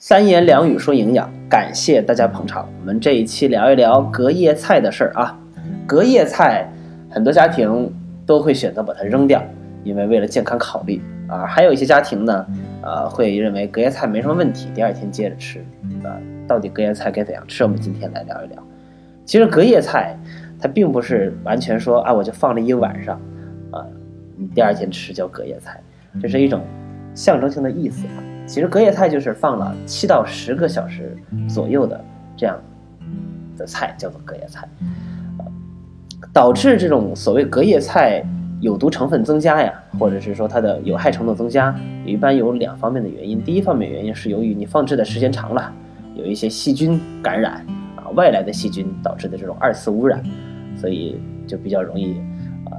三言两语说营养，感谢大家捧场。我们这一期聊一聊隔夜菜的事儿啊。隔夜菜，很多家庭都会选择把它扔掉，因为为了健康考虑啊。还有一些家庭呢，呃，会认为隔夜菜没什么问题，第二天接着吃啊。到底隔夜菜该怎样吃？我们今天来聊一聊。其实隔夜菜它并不是完全说啊，我就放了一晚上啊，你第二天吃叫隔夜菜，这是一种象征性的意思。其实隔夜菜就是放了七到十个小时左右的这样的菜，叫做隔夜菜。导致这种所谓隔夜菜有毒成分增加呀，或者是说它的有害程度增加，一般有两方面的原因。第一方面原因是由于你放置的时间长了，有一些细菌感染啊，外来的细菌导致的这种二次污染，所以就比较容易。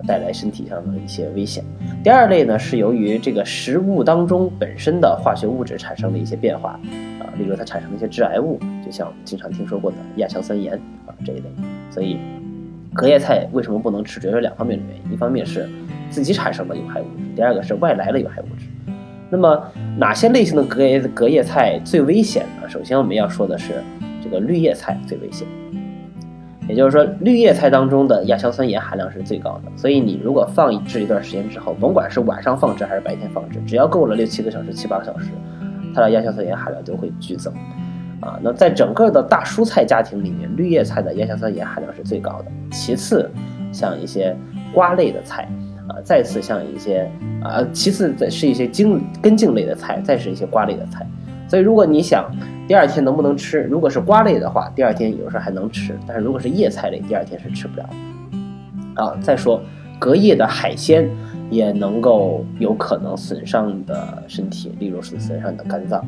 带来身体上的一些危险。第二类呢，是由于这个食物当中本身的化学物质产生了一些变化，啊，例如它产生了一些致癌物，就像我们经常听说过的亚硝酸盐啊这一类。所以，隔夜菜为什么不能吃？主要有两方面的原因：一方面是自己产生的有害物质，第二个是外来的有害物质。那么，哪些类型的隔夜隔夜菜最危险呢？首先我们要说的是这个绿叶菜最危险。也就是说，绿叶菜当中的亚硝酸盐含量是最高的，所以你如果放置一段时间之后，甭管是晚上放置还是白天放置，只要够了六七个小时、七八个小时，它的亚硝酸盐含量就会剧增。啊，那在整个的大蔬菜家庭里面，绿叶菜的亚硝酸盐含量是最高的，其次像一些瓜类的菜，啊，再次像一些啊，其次的是一些茎根茎类的菜，再是一些瓜类的菜。所以如果你想，第二天能不能吃？如果是瓜类的话，第二天有时候还能吃；但是如果是叶菜类，第二天是吃不了。啊，再说隔夜的海鲜也能够有可能损伤你的身体，例如是损伤你的肝脏。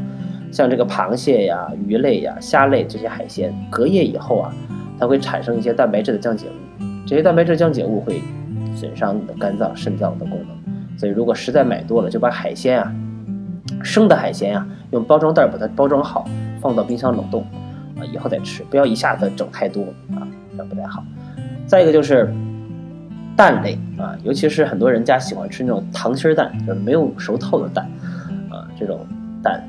像这个螃蟹呀、鱼类呀、虾类这些海鲜，隔夜以后啊，它会产生一些蛋白质的降解物，这些蛋白质降解物会损伤你的肝脏、肾脏的功能。所以如果实在买多了，就把海鲜啊，生的海鲜啊，用包装袋把它包装好。放到冰箱冷冻，啊，以后再吃，不要一下子整太多啊，这不太好。再一个就是蛋类啊，尤其是很多人家喜欢吃那种溏心蛋，就是没有熟透的蛋，啊，这种蛋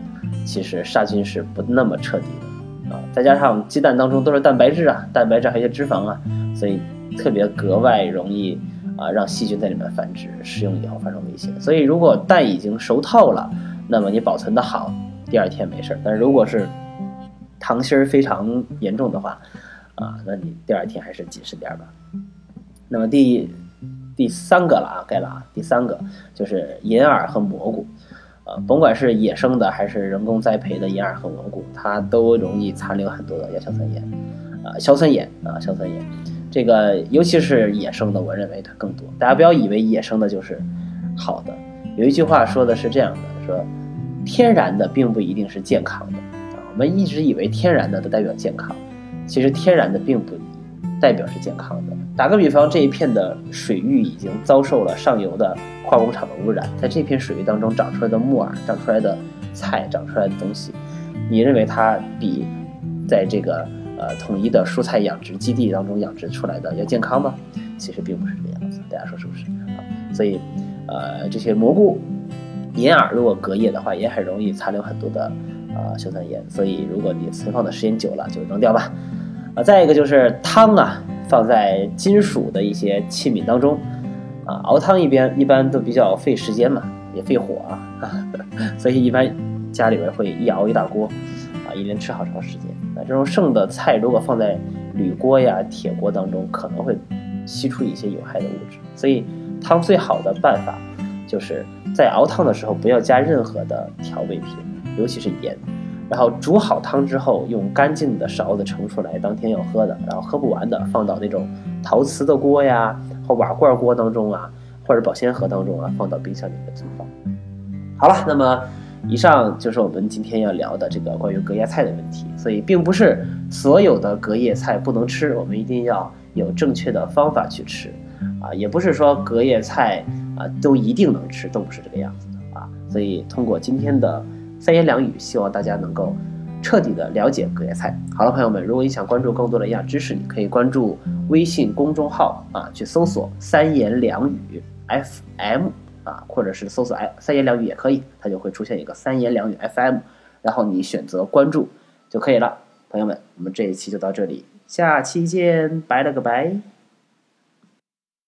其实杀菌是不那么彻底的啊。再加上鸡蛋当中都是蛋白质啊，蛋白质还有些脂肪啊，所以特别格外容易啊让细菌在里面繁殖，食用以后发生危险。所以如果蛋已经熟透了，那么你保存的好，第二天没事儿。但是如果是糖心儿非常严重的话，啊，那你第二天还是谨慎点吧。那么第第三个了啊，该了啊，第三个就是银耳和蘑菇，啊，甭管是野生的还是人工栽培的银耳和蘑菇，它都容易残留很多的亚硝酸盐，啊，硝酸盐啊，硝酸盐，这个尤其是野生的，我认为它更多。大家不要以为野生的就是好的，有一句话说的是这样的，说天然的并不一定是健康的。我们一直以为天然的都代表健康，其实天然的并不代表是健康的。打个比方，这一片的水域已经遭受了上游的化工厂的污染，在这片水域当中长出来的木耳、长出来的菜、长出来的东西，你认为它比在这个呃统一的蔬菜养殖基地当中养殖出来的要健康吗？其实并不是这个样子，大家说是不是？所以，呃，这些蘑菇、银耳如果隔夜的话，也很容易残留很多的。啊，硝酸盐，所以如果你存放的时间久了，就扔掉吧。啊，再一个就是汤啊，放在金属的一些器皿当中，啊，熬汤一边一般都比较费时间嘛，也费火啊，所以一般家里边会一熬一大锅，啊，一连吃好长时间。那这种剩的菜如果放在铝锅呀、铁锅当中，可能会吸出一些有害的物质。所以汤最好的办法就是在熬汤的时候不要加任何的调味品。尤其是盐，然后煮好汤之后，用干净的勺子盛出来，当天要喝的，然后喝不完的，放到那种陶瓷的锅呀或瓦罐锅当中啊，或者保鲜盒当中啊，放到冰箱里面存放。好了，那么以上就是我们今天要聊的这个关于隔夜菜的问题。所以，并不是所有的隔夜菜不能吃，我们一定要有正确的方法去吃啊，也不是说隔夜菜啊都一定能吃，都不是这个样子的啊。所以，通过今天的。三言两语，希望大家能够彻底的了解隔夜菜。好了，朋友们，如果你想关注更多的营养知识，你可以关注微信公众号啊，去搜索“三言两语 FM” 啊，或者是搜索“哎三言两语”也可以，它就会出现一个“三言两语 FM”，然后你选择关注就可以了。朋友们，我们这一期就到这里，下期见，拜了个拜。